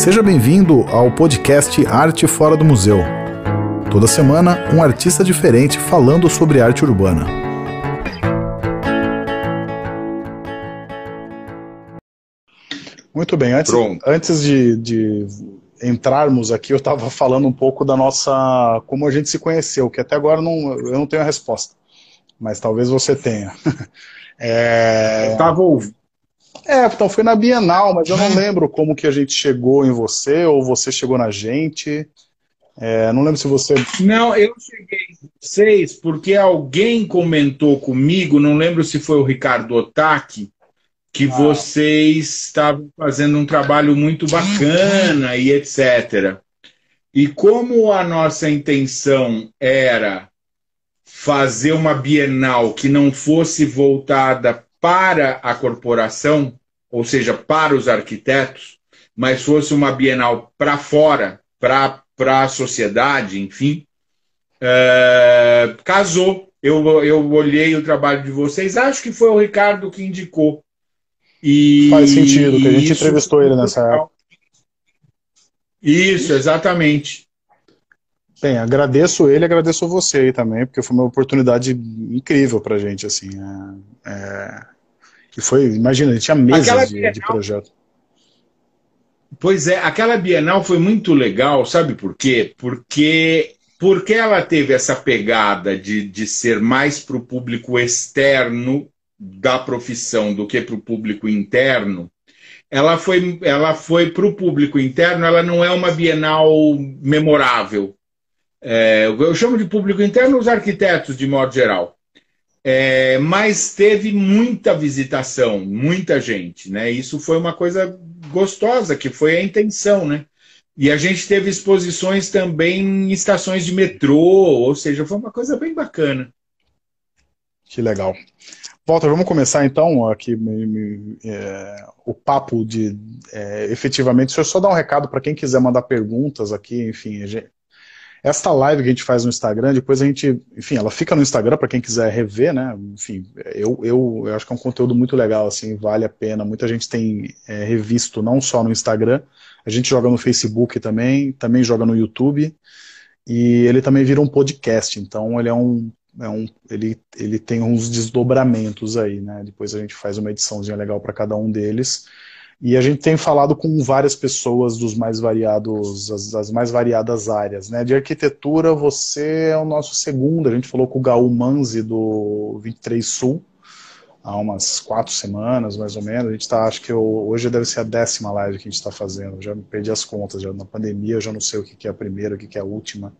Seja bem-vindo ao podcast Arte Fora do Museu. Toda semana, um artista diferente falando sobre arte urbana. Muito bem, antes, antes de, de entrarmos aqui, eu estava falando um pouco da nossa. como a gente se conheceu, que até agora não, eu não tenho a resposta. Mas talvez você tenha. É... Eu estava ouvindo. É, então foi na Bienal, mas eu não lembro como que a gente chegou em você, ou você chegou na gente. É, não lembro se você. Não, eu cheguei em vocês porque alguém comentou comigo, não lembro se foi o Ricardo Otaki, que ah. vocês estavam fazendo um trabalho muito bacana e etc. E como a nossa intenção era fazer uma Bienal que não fosse voltada para a corporação, ou seja, para os arquitetos, mas fosse uma Bienal para fora, para a sociedade, enfim, é, casou. Eu, eu olhei o trabalho de vocês, acho que foi o Ricardo que indicou. E Faz sentido, que a gente entrevistou ele nessa época. Isso, exatamente. Bem, agradeço ele, agradeço você aí também, porque foi uma oportunidade incrível pra gente, assim. É, é, e foi, imagina, ele tinha meses de, Bienal, de projeto. Pois é, aquela Bienal foi muito legal, sabe por quê? Porque, porque ela teve essa pegada de, de ser mais para o público externo da profissão do que para o público interno, ela foi, ela foi para o público interno, ela não é uma Bienal memorável. É, eu chamo de público interno os arquitetos, de modo geral. É, mas teve muita visitação, muita gente, né? Isso foi uma coisa gostosa, que foi a intenção, né? E a gente teve exposições também em estações de metrô, ou seja, foi uma coisa bem bacana. Que legal. Walter, vamos começar então aqui me, me, é, o papo de é, efetivamente. Deixa eu só dar um recado para quem quiser mandar perguntas aqui, enfim. Esta live que a gente faz no Instagram, depois a gente, enfim, ela fica no Instagram para quem quiser rever, né? Enfim, eu, eu, eu acho que é um conteúdo muito legal, assim, vale a pena. Muita gente tem é, revisto não só no Instagram, a gente joga no Facebook também, também joga no YouTube. E ele também vira um podcast, então ele é um é um, ele, ele tem uns desdobramentos aí, né? Depois a gente faz uma ediçãozinha legal para cada um deles. E a gente tem falado com várias pessoas dos mais variados, as, as, mais variadas áreas, né? De arquitetura, você é o nosso segundo. A gente falou com o Gaú Manzi do 23 Sul há umas quatro semanas, mais ou menos. A gente está, acho que eu, hoje deve ser a décima live que a gente está fazendo. Já me perdi as contas, já na pandemia eu já não sei o que, que é a primeira, o que, que é a última.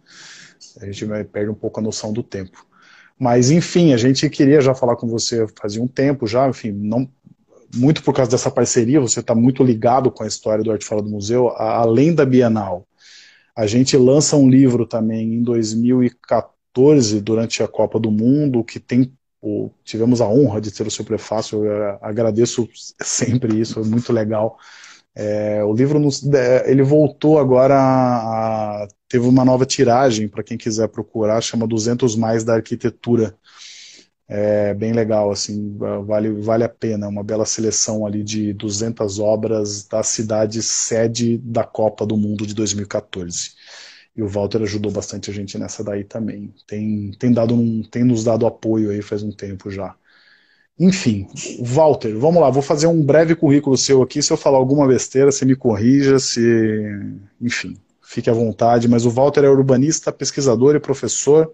A gente perde um pouco a noção do tempo. Mas, enfim, a gente queria já falar com você fazia um tempo já, enfim, não, muito por causa dessa parceria, você está muito ligado com a história do Arte Fora do Museu, a, além da Bienal. A gente lança um livro também em 2014, durante a Copa do Mundo, que tem o, tivemos a honra de ter o seu prefácio, eu agradeço sempre isso, é muito legal. É, o livro nos, é, ele voltou agora a, teve uma nova tiragem para quem quiser procurar, chama 200 mais da arquitetura. É bem legal, assim, vale, vale a pena, uma bela seleção ali de 200 obras da cidade sede da Copa do Mundo de 2014. E o Walter ajudou bastante a gente nessa daí também. Tem, tem, dado um, tem nos dado apoio aí faz um tempo já. Enfim, Walter, vamos lá, vou fazer um breve currículo seu aqui. Se eu falar alguma besteira, você me corrija, se. Enfim, fique à vontade. Mas o Walter é urbanista, pesquisador e professor.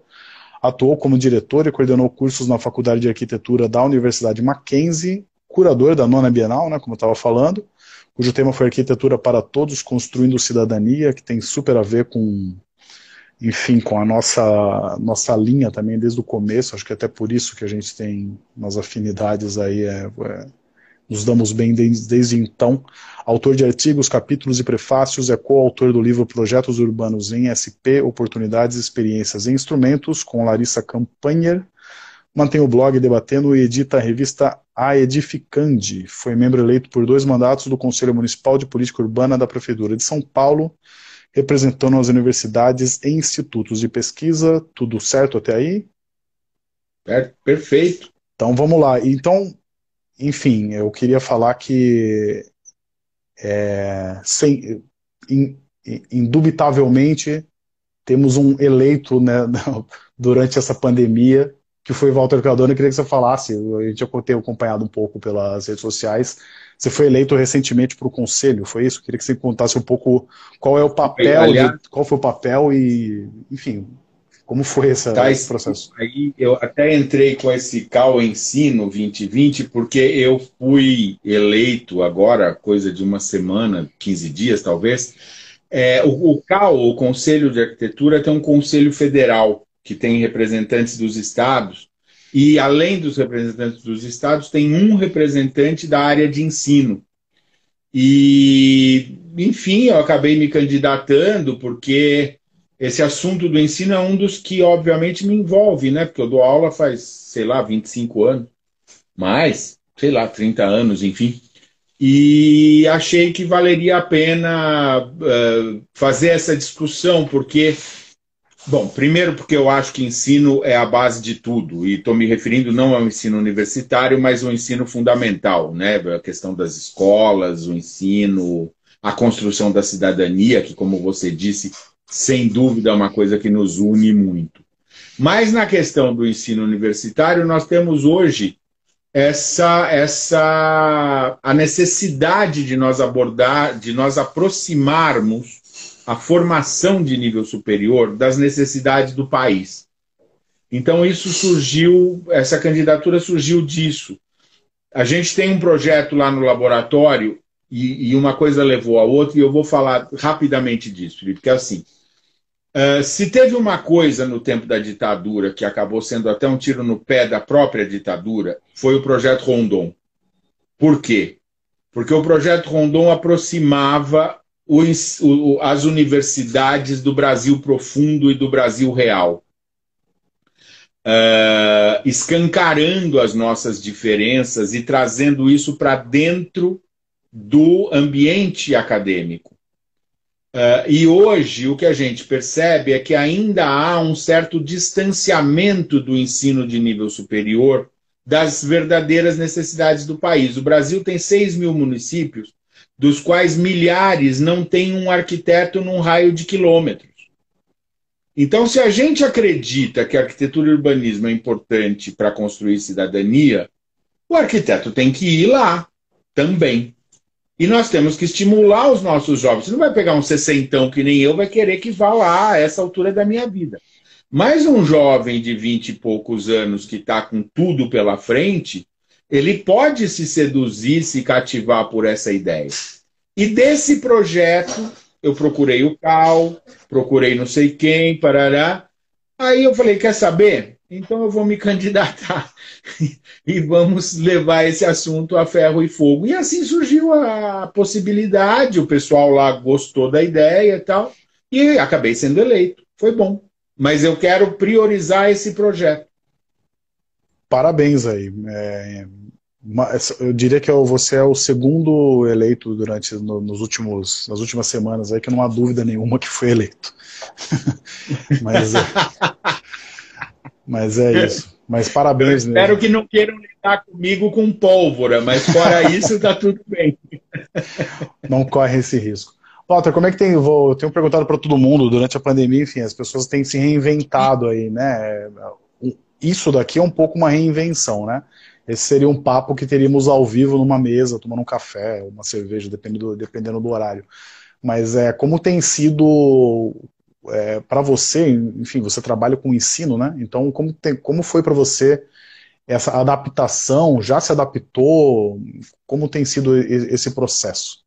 Atuou como diretor e coordenou cursos na Faculdade de Arquitetura da Universidade Mackenzie, curador da nona Bienal, né, como estava falando, cujo tema foi Arquitetura para Todos, Construindo Cidadania, que tem super a ver com enfim, com a nossa, nossa linha também desde o começo, acho que até por isso que a gente tem umas afinidades aí, é, é, nos damos bem desde, desde, então. Autor de artigos, capítulos e prefácios, é coautor do livro Projetos Urbanos em SP, Oportunidades, Experiências e Instrumentos, com Larissa Campanher. Mantém o blog Debatendo e edita a revista A Edificande. Foi membro eleito por dois mandatos do Conselho Municipal de Política Urbana da Prefeitura de São Paulo representando as universidades e institutos de pesquisa. Tudo certo até aí? É, perfeito. Então vamos lá. Então, enfim, eu queria falar que é, sem, indubitavelmente temos um eleito né, durante essa pandemia, que foi Walter Cardone. Eu queria que você falasse, gente já ter acompanhado um pouco pelas redes sociais. Você foi eleito recentemente para o conselho, foi isso? Eu queria que você contasse um pouco qual é o papel, Aliás, de, qual foi o papel e, enfim, como foi essa, tá, esse processo? Aí eu até entrei com esse CAL Ensino 2020, porque eu fui eleito agora, coisa de uma semana, 15 dias talvez. É, o, o CAL, o Conselho de Arquitetura, tem um conselho federal, que tem representantes dos estados, e além dos representantes dos estados, tem um representante da área de ensino. E, enfim, eu acabei me candidatando porque esse assunto do ensino é um dos que, obviamente, me envolve, né? Porque eu dou aula faz, sei lá, 25 anos, mais, sei lá, 30 anos, enfim. E achei que valeria a pena uh, fazer essa discussão, porque, bom, primeiro porque eu acho que ensino é a base de tudo, e estou me referindo não ao ensino universitário, mas ao ensino fundamental, né? A questão das escolas, o ensino, a construção da cidadania, que, como você disse, sem dúvida, é uma coisa que nos une muito. Mas na questão do ensino universitário, nós temos hoje essa, essa a necessidade de nós abordar, de nós aproximarmos a formação de nível superior das necessidades do país. Então isso surgiu, essa candidatura surgiu disso. A gente tem um projeto lá no laboratório e, e uma coisa levou a outra e eu vou falar rapidamente disso, Felipe, que é assim. Uh, se teve uma coisa no tempo da ditadura que acabou sendo até um tiro no pé da própria ditadura, foi o projeto Rondon. Por quê? Porque o projeto Rondon aproximava o, as universidades do Brasil profundo e do Brasil real. Uh, escancarando as nossas diferenças e trazendo isso para dentro do ambiente acadêmico. Uh, e hoje o que a gente percebe é que ainda há um certo distanciamento do ensino de nível superior das verdadeiras necessidades do país. O Brasil tem 6 mil municípios, dos quais milhares não têm um arquiteto num raio de quilômetros. Então, se a gente acredita que a arquitetura e urbanismo é importante para construir cidadania, o arquiteto tem que ir lá também. E nós temos que estimular os nossos jovens. Você não vai pegar um sessentão que nem eu, vai querer que vá lá a essa altura da minha vida. Mas um jovem de vinte e poucos anos que está com tudo pela frente, ele pode se seduzir, se cativar por essa ideia. E desse projeto, eu procurei o Cal, procurei não sei quem, parará. Aí eu falei, quer saber? Então eu vou me candidatar e vamos levar esse assunto a ferro e fogo. E assim surgiu a possibilidade, o pessoal lá gostou da ideia e tal, e acabei sendo eleito. Foi bom. Mas eu quero priorizar esse projeto. Parabéns aí. É, eu diria que você é o segundo eleito durante nos últimos, nas últimas semanas aí que não há dúvida nenhuma que foi eleito. Mas é, mas é isso. Mas parabéns mesmo. Espero que não queiram lidar comigo com pólvora, mas fora isso tá tudo bem. Não corre esse risco. Walter, como é que tem? Vou, tenho perguntado para todo mundo durante a pandemia, enfim, as pessoas têm se reinventado aí, né? Isso daqui é um pouco uma reinvenção, né? Esse seria um papo que teríamos ao vivo numa mesa, tomando um café, uma cerveja, dependendo do, dependendo do horário. Mas é como tem sido é, para você, enfim, você trabalha com ensino, né? Então, como, tem, como foi para você essa adaptação? Já se adaptou? Como tem sido esse processo?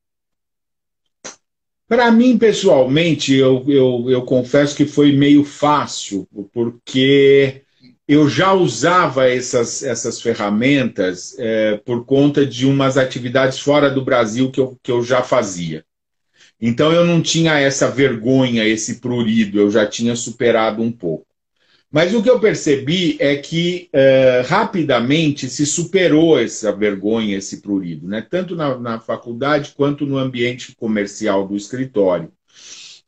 Para mim, pessoalmente, eu, eu, eu confesso que foi meio fácil, porque eu já usava essas, essas ferramentas é, por conta de umas atividades fora do Brasil que eu, que eu já fazia. Então eu não tinha essa vergonha, esse prurido, eu já tinha superado um pouco. Mas o que eu percebi é que é, rapidamente se superou essa vergonha, esse prurido, né? tanto na, na faculdade quanto no ambiente comercial do escritório.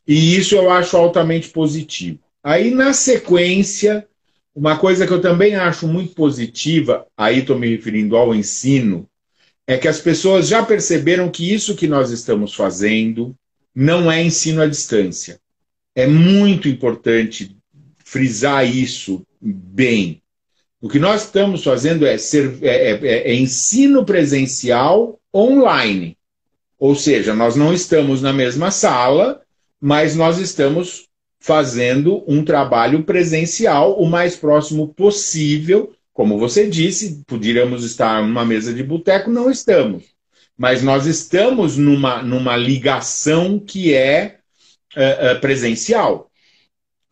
E isso eu acho altamente positivo. Aí, na sequência, uma coisa que eu também acho muito positiva, aí estou me referindo ao ensino, é que as pessoas já perceberam que isso que nós estamos fazendo não é ensino à distância. É muito importante frisar isso bem. O que nós estamos fazendo é, ser, é, é, é ensino presencial online. Ou seja, nós não estamos na mesma sala, mas nós estamos fazendo um trabalho presencial o mais próximo possível. Como você disse, poderíamos estar numa mesa de boteco, não estamos. Mas nós estamos numa, numa ligação que é uh, presencial.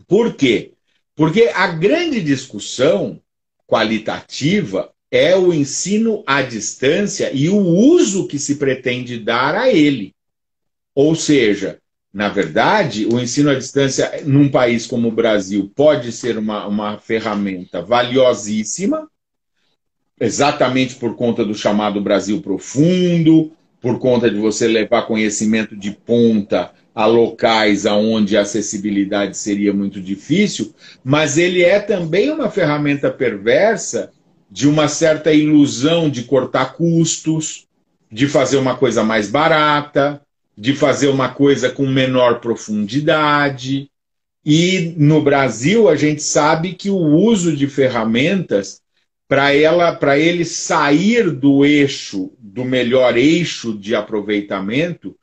Por quê? Porque a grande discussão qualitativa é o ensino à distância e o uso que se pretende dar a ele. Ou seja, na verdade, o ensino à distância num país como o Brasil pode ser uma, uma ferramenta valiosíssima, exatamente por conta do chamado Brasil profundo, por conta de você levar conhecimento de ponta a locais aonde a acessibilidade seria muito difícil, mas ele é também uma ferramenta perversa de uma certa ilusão de cortar custos, de fazer uma coisa mais barata, de fazer uma coisa com menor profundidade. E no Brasil a gente sabe que o uso de ferramentas para ela, para ele sair do eixo, do melhor eixo de aproveitamento,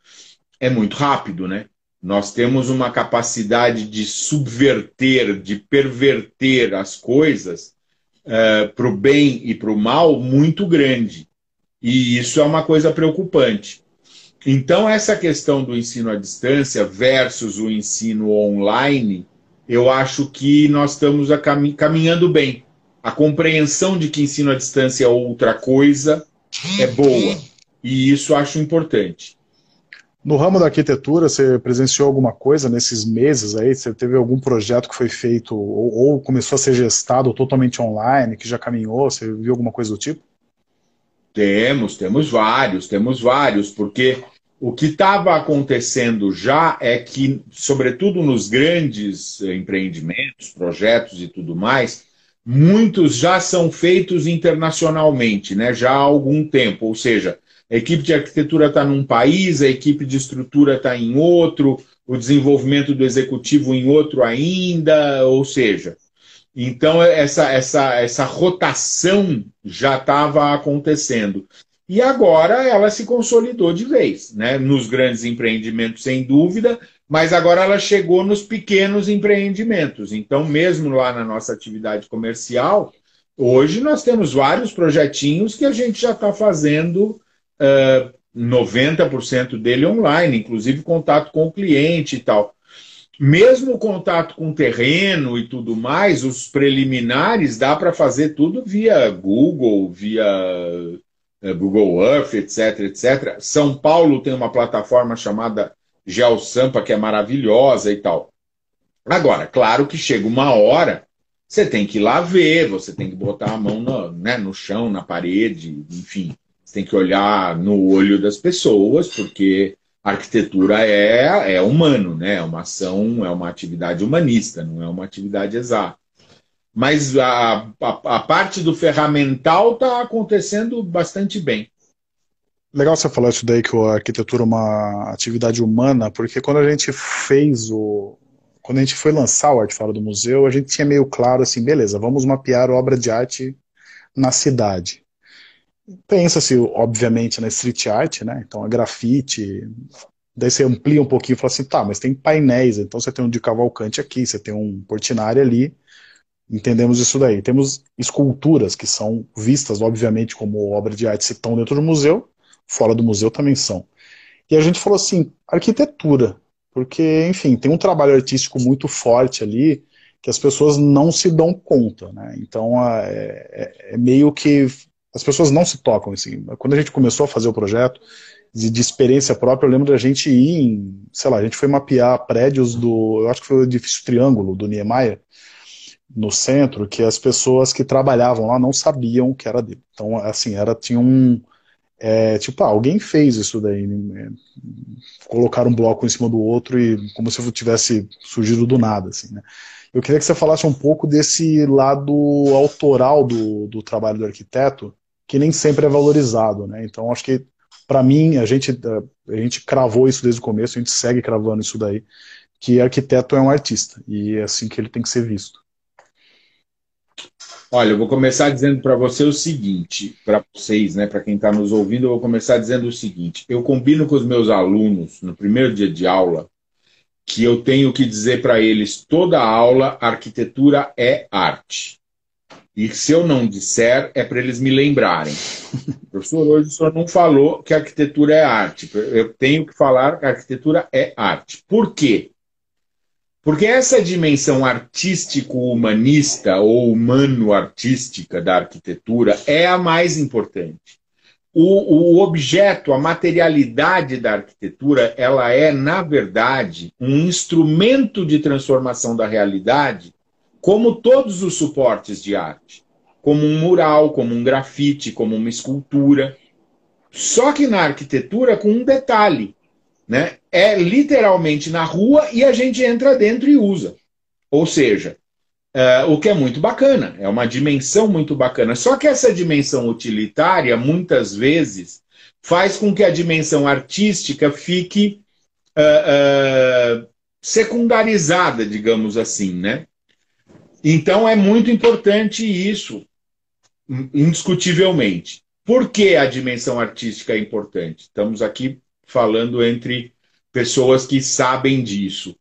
é muito rápido, né? Nós temos uma capacidade de subverter, de perverter as coisas uh, eh, para o bem e para o mal muito grande. E isso é uma coisa preocupante. Então, essa questão do ensino à distância versus o ensino online, eu acho que nós estamos caminhando bem. A compreensão de que ensino à distância é outra coisa é boa. E isso acho importante. No ramo da arquitetura, você presenciou alguma coisa nesses meses aí? Você teve algum projeto que foi feito ou, ou, começou a ser gestado totalmente online, que já caminhou? Você viu alguma coisa do tipo? Temos, temos vários, temos vários, porque o que estava acontecendo já é que, sobretudo nos grandes empreendimentos, projetos e tudo mais, muitos já são feitos internacionalmente, né? já há algum tempo, ou seja, a equipe de arquitetura está num país, a equipe de estrutura está em outro, o desenvolvimento do executivo em outro ainda, ou seja, então essa, essa, essa rotação já estava acontecendo. E agora ela se consolidou de vez, né? Nos grandes empreendimentos, sem dúvida, mas agora ela chegou nos pequenos empreendimentos. Então, mesmo lá na nossa atividade comercial, hoje nós temos vários projetinhos que a gente já está fazendo uh, 90% dele online, inclusive contato com o cliente e tal. Mesmo o contato com o terreno e tudo mais, os preliminares dá para fazer tudo via Google, via Google Earth, etc, etc. São Paulo tem uma plataforma chamada GeoSampa que é maravilhosa e tal. Agora, claro que chega uma hora, você tem que ir lá ver, você tem que botar a mão no, né, no chão, na parede, enfim. Você tem que olhar no olho das pessoas, porque a arquitetura é, é humano, né? É uma ação, é uma atividade humanista, não é uma atividade exata. Mas a, a, a parte do ferramental está acontecendo bastante bem. Legal você falar isso daí, que a arquitetura é uma atividade humana, porque quando a gente fez o. Quando a gente foi lançar o Arte Fala do Museu, a gente tinha meio claro assim, beleza, vamos mapear obra de arte na cidade pensa-se, obviamente, na street art, né? Então, a grafite. Daí você amplia um pouquinho e fala assim, tá, mas tem painéis, então você tem um de Cavalcante aqui, você tem um Portinari ali, entendemos isso daí. Temos esculturas que são vistas, obviamente, como obra de arte, se estão dentro do museu, fora do museu também são. E a gente falou assim, arquitetura, porque, enfim, tem um trabalho artístico muito forte ali, que as pessoas não se dão conta, né? Então, é, é, é meio que as pessoas não se tocam. Assim. Quando a gente começou a fazer o projeto, de, de, experiência própria, eu lembro da gente ir em, sei lá, a gente foi mapear prédios do, eu acho que foi o edifício Triângulo, do Niemeyer, no centro, que as pessoas que trabalhavam lá não sabiam que era dele. Então, assim, era, tinha um, é, tipo, ah, alguém fez isso daí, né? colocar um bloco em cima do outro e como se tivesse surgido do nada, assim, né? Eu queria que você falasse um pouco desse lado autoral do, do trabalho do arquiteto, que nem sempre é valorizado, né? Então acho que para mim, a gente, a gente cravou isso desde o começo, a gente segue cravando isso daí, que arquiteto é um artista, e é assim que ele tem que ser visto. Olha, eu vou começar dizendo para você o seguinte, para vocês, né, para quem está nos ouvindo, eu vou começar dizendo o seguinte: eu combino com os meus alunos no primeiro dia de aula que eu tenho que dizer para eles toda aula arquitetura é arte. E se eu não disser, é para eles me lembrarem. Professor, hoje o senhor não falou que arquitetura é arte. Eu tenho que falar que arquitetura é arte. Por quê? Porque essa dimensão artístico-humanista ou humano-artística da arquitetura é a mais importante. O, o, objeto, a materialidade da arquitetura, ela é, na verdade, um instrumento de transformação da realidade, como todos os suportes de arte. Como um mural, como um grafite, como uma escultura. Só que na arquitetura, com um detalhe né? É literalmente na rua e a gente entra dentro e usa. Ou seja, é, o que é muito bacana, é uma dimensão muito bacana. Só que essa dimensão utilitária, muitas vezes, faz com que a dimensão artística fique uh, uh, secundarizada, digamos assim, né? Então é muito importante isso, indiscutivelmente. Por que a dimensão artística é importante? Estamos aqui falando entre pessoas que sabem disso.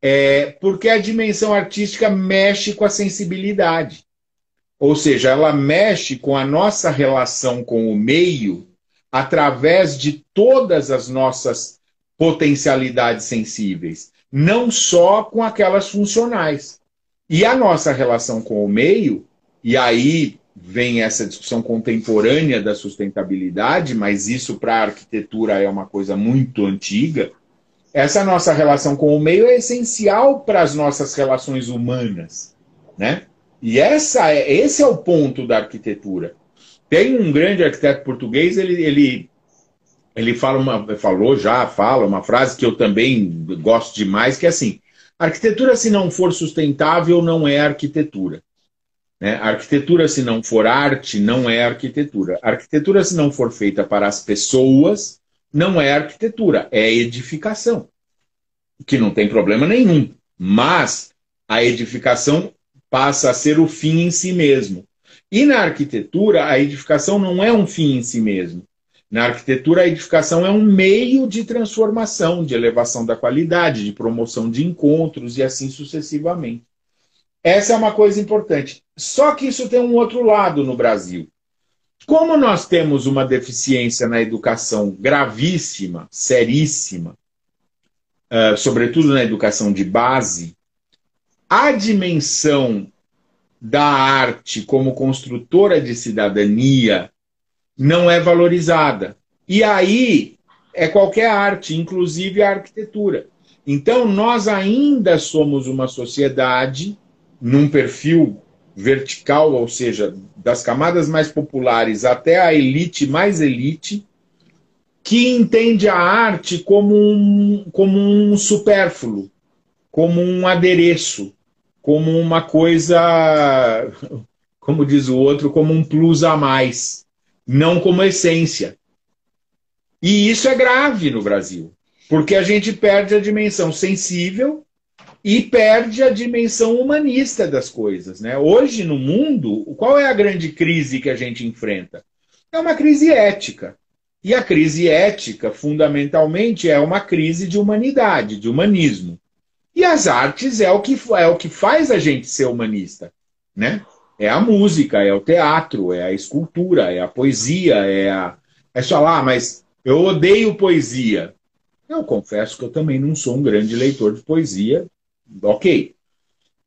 É, porque a dimensão artística mexe com a sensibilidade. Ou seja, ela mexe com a nossa relação com o meio através de todas as nossas potencialidades sensíveis, não só com aquelas funcionais. E a nossa relação com o meio, e aí vem essa discussão contemporânea da sustentabilidade, mas isso para a arquitetura é uma coisa muito antiga. Essa nossa relação com o meio é essencial para as nossas relações humanas, né? E essa é, esse é o ponto da arquitetura. Tem um grande arquiteto português, ele, ele, ele fala uma, falou já, fala uma frase que eu também gosto demais, que é assim: arquitetura, se não for sustentável, não é arquitetura. Né? Arquitetura, se não for arte, não é arquitetura. Arquitetura, se não for feita para as pessoas, não é arquitetura, é edificação. Que não tem problema nenhum. Mas a edificação passa a ser o fim em si mesmo. E na arquitetura, a edificação não é um fim em si mesmo. Na arquitetura, a edificação é um meio de transformação, de elevação da qualidade, de promoção de encontros e assim sucessivamente. Essa é uma coisa importante. Só que isso tem um outro lado no Brasil. Como nós temos uma deficiência na educação gravíssima, seríssima, uh, sobretudo na educação de base, a dimensão da arte como construtora de cidadania não é valorizada. E aí é qualquer arte, inclusive a arquitetura. Então, nós ainda somos uma sociedade num perfil vertical, ou seja, das camadas mais populares até a elite mais elite, que entende a arte como um, como um supérfluo, como um adereço, como uma coisa, como diz o outro, como um plus a mais, não como essência. E isso é grave no Brasil, porque a gente perde a dimensão sensível e perde a dimensão humanista das coisas. Né? Hoje, no mundo, qual é a grande crise que a gente enfrenta? É uma crise ética. E a crise ética, fundamentalmente, é uma crise de humanidade, de humanismo. E as artes é o que, é o que faz a gente ser humanista. Né? É a música, é o teatro, é a escultura, é a poesia, é a. É só lá, mas eu odeio poesia. Eu confesso que eu também não sou um grande leitor de poesia, ok.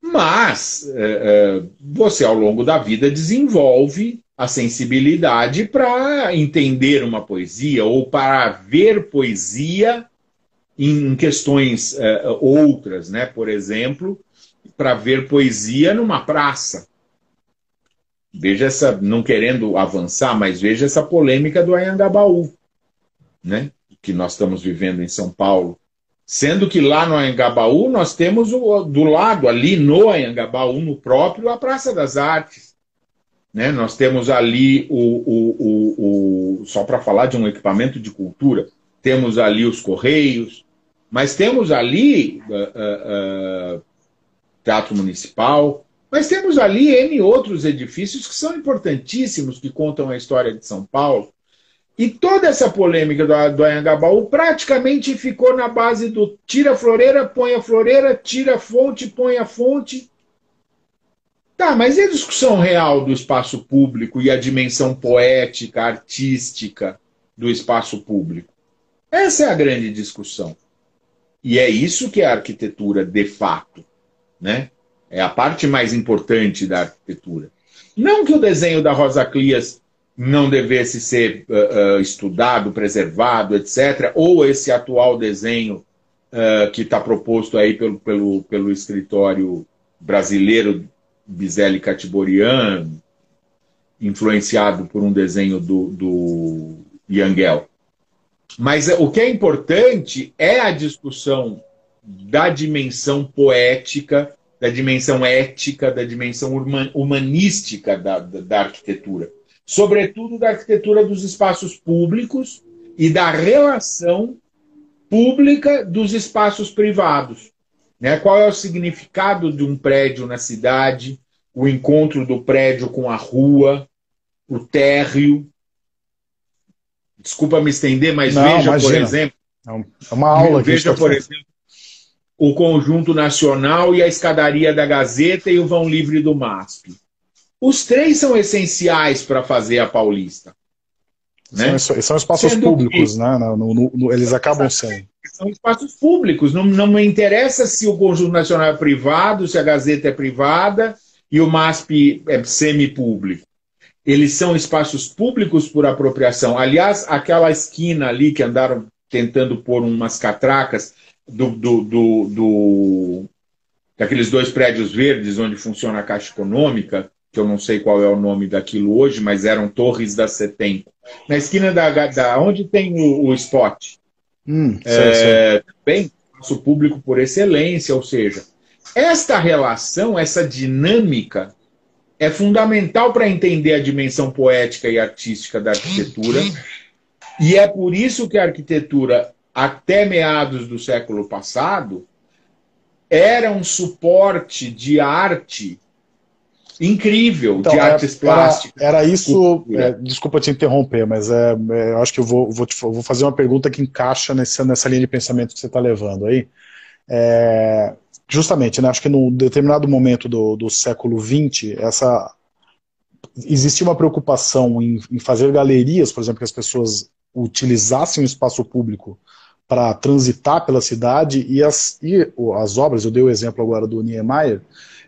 Mas é, é, você, ao longo da vida, desenvolve a sensibilidade para entender uma poesia ou para ver poesia em questões é, outras, né? Por exemplo, para ver poesia numa praça. Veja essa, não querendo avançar, mas veja essa polêmica do Anhangabaú, né? Que nós estamos vivendo em São Paulo. Sendo que lá no Anhangabaú nós temos o, do lado, ali no Anhangabaú, no próprio, a Praça das Artes. Né? Nós temos ali o, o, o, o só para falar de um equipamento de cultura, temos ali os Correios, mas temos ali uh, uh, uh, Teatro Municipal, mas temos ali N outros edifícios que são importantíssimos, que contam a história de São Paulo. E toda essa polêmica do, do Anhangabaú praticamente ficou na base do tira a floreira, põe a floreira, tira a fonte, põe a fonte. Tá, mas e a discussão real do espaço público e a dimensão poética, artística do espaço público? Essa é a grande discussão. E é isso que é a arquitetura de fato. Né? É a parte mais importante da arquitetura. Não que o desenho da Rosa Clias não devesse ser uh, uh, estudado, preservado, etc., ou esse atual desenho uh, que está proposto aí pelo, pelo, pelo escritório brasileiro Bizelli Catiborian, influenciado por um desenho do, do Yangel. Mas o que é importante é a discussão da dimensão poética, da dimensão ética, da dimensão humanística da, da, da arquitetura. Sobretudo da arquitetura dos espaços públicos e da relação pública dos espaços privados. Né? Qual é o significado de um prédio na cidade, o encontro do prédio com a rua, o térreo. Desculpa me estender, mas Não, veja, imagina. por exemplo. É uma aula Veja, por exemplo, o Conjunto Nacional e a Escadaria da Gazeta e o Vão Livre do MASP. Os três são essenciais para fazer a Paulista. Né? São, são espaços Sendo públicos, que, né? No, no, no, eles acabam sendo. São espaços públicos. Não, não me interessa se o Conjunto Nacional é privado, se a Gazeta é privada e o MASP é semipúblico. Eles são espaços públicos por apropriação. Aliás, aquela esquina ali que andaram tentando pôr umas catracas do, do, do, do daqueles dois prédios verdes onde funciona a Caixa Econômica, que eu não sei qual é o nome daquilo hoje, mas eram torres da Setemco. Na esquina da, da onde tem o, o spot. Hum, é, Também espaço público por excelência, ou seja, esta relação, essa dinâmica é fundamental para entender a dimensão poética e artística da arquitetura. E é por isso que a arquitetura, até meados do século passado, era um suporte de arte incrível então, de artes era, plásticas. Era isso, é, desculpa te interromper, mas é, é, eu acho que eu vou, vou, te, vou, fazer uma pergunta que encaixa nessa, nessa linha de pensamento que você está levando aí. É, justamente, né, acho que num determinado momento do, do século XX, essa, existia uma preocupação em, em fazer galerias, por exemplo, que as pessoas utilizassem o espaço público para transitar pela cidade e as, e as obras, eu dei o exemplo agora do Niemeyer,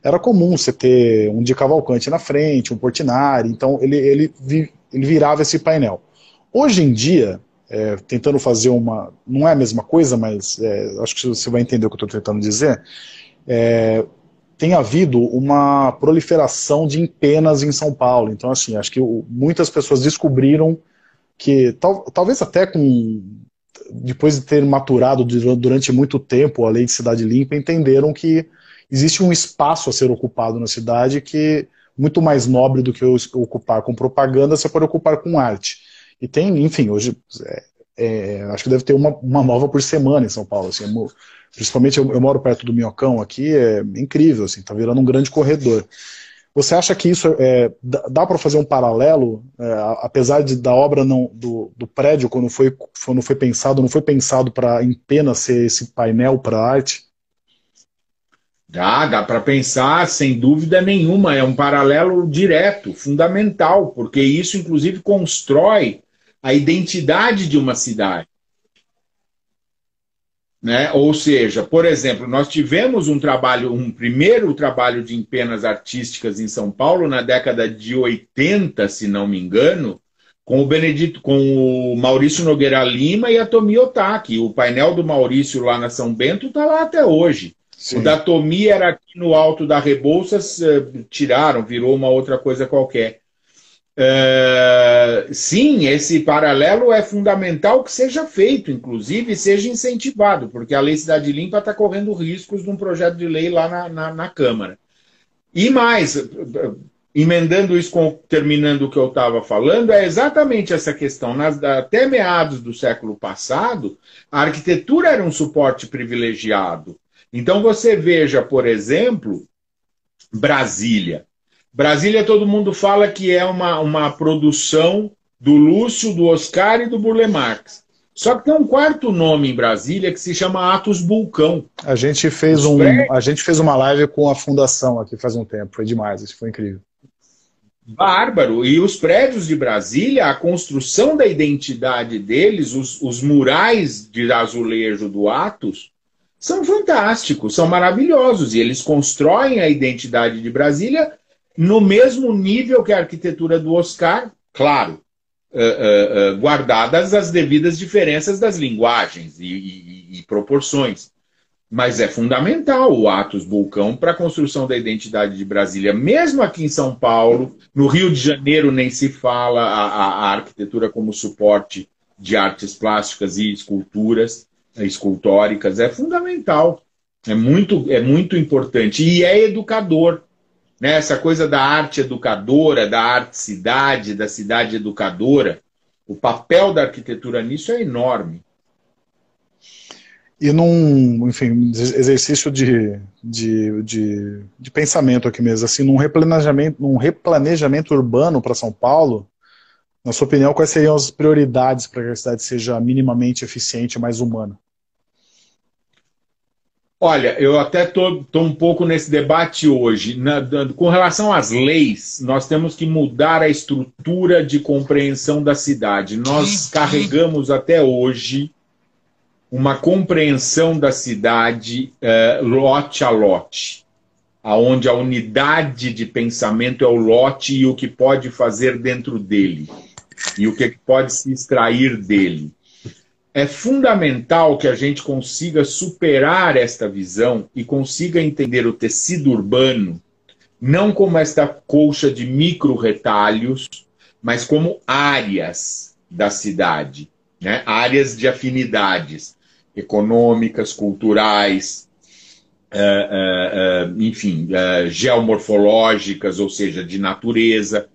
era comum você ter um de Cavalcante na frente, um Portinari, então ele, ele, ele virava esse painel. Hoje em dia, é, tentando fazer uma. Não é a mesma coisa, mas é, acho que você vai entender o que eu estou tentando dizer. É, tem havido uma proliferação de empenas em São Paulo. Então, assim, acho que muitas pessoas descobriram que, tal, talvez até com. Depois de ter maturado durante muito tempo a lei de cidade limpa, entenderam que existe um espaço a ser ocupado na cidade que muito mais nobre do que ocupar com propaganda, você pode ocupar com arte. E tem, enfim, hoje é, é, acho que deve ter uma, uma nova por semana em São Paulo. Assim, eu, principalmente eu, eu, moro perto do Minhocão aqui, é incrível, assim, tá virando um grande corredor. Você acha que isso é, dá para fazer um paralelo, é, apesar de da obra não do, do prédio quando foi quando foi pensado, não foi pensado para em pena ser esse painel para arte? Dá, dá para pensar, sem dúvida nenhuma, é um paralelo direto, fundamental, porque isso, inclusive, constrói a identidade de uma cidade. Né? Ou seja, por exemplo, nós tivemos um trabalho, um primeiro trabalho de empenas artísticas em São Paulo na década de 80, se não me engano, com o Benedito, com o Maurício Nogueira Lima e a Tomi Otaki. O painel do Maurício lá na São Bento está lá até hoje. Sim. O da Tomi era aqui no alto da Rebouças, eh, tiraram, virou uma outra coisa qualquer. Uh, sim, esse paralelo é fundamental que seja feito, inclusive seja incentivado, porque a Lei Cidade Limpa está correndo riscos de um projeto de lei lá na, na, na Câmara. E mais, emendando isso com terminando o que eu estava falando, é exatamente essa questão. Nas, até meados do século passado, a arquitetura era um suporte privilegiado. Então você veja, por exemplo, Brasília. Brasília, todo mundo fala que é uma, uma produção do Lúcio, do Oscar e do Burle Marx. Só que tem um quarto nome em Brasília que se chama Atos Bulcão. A gente fez, um, a gente fez uma live com a fundação aqui faz um tempo, foi demais, isso foi incrível. Bárbaro. E os prédios de Brasília, a construção da identidade deles, os, os murais de azulejo do Atos, são fantásticos, são maravilhosos. E eles constroem a identidade de Brasília no mesmo nível que a arquitetura do Oscar, claro, uh, uh, guardadas as devidas diferenças das linguagens e, e, e, proporções. Mas é fundamental o Atos Bulcão para a construção da identidade de Brasília, mesmo aqui em São Paulo, no Rio de Janeiro nem se fala a, a, a arquitetura como suporte de artes plásticas e esculturas escultóricas, é fundamental, é muito, é muito importante e é educador né? essa coisa da arte educadora, da arte cidade, da cidade educadora, o papel da arquitetura nisso é enorme. E num, enfim, exercício de, de, de, de pensamento aqui mesmo, assim, num replanejamento, num replanejamento urbano para São Paulo, na sua opinião, quais seriam as prioridades para que a cidade seja minimamente eficiente e mais humana? Olha, eu até estou um pouco nesse debate hoje. Na, com relação às leis, nós temos que mudar a estrutura de compreensão da cidade. Nós carregamos até hoje uma compreensão da cidade uh, lote a lote, aonde a unidade de pensamento é o lote e o que pode fazer dentro dele, e o que pode se extrair dele é fundamental que a gente consiga superar esta visão e consiga entender o tecido urbano não como esta colcha de micro retalhos, mas como áreas da cidade, né? áreas de afinidades econômicas, culturais, uh, uh, uh, enfim, geomorfológicas, ou seja, de natureza.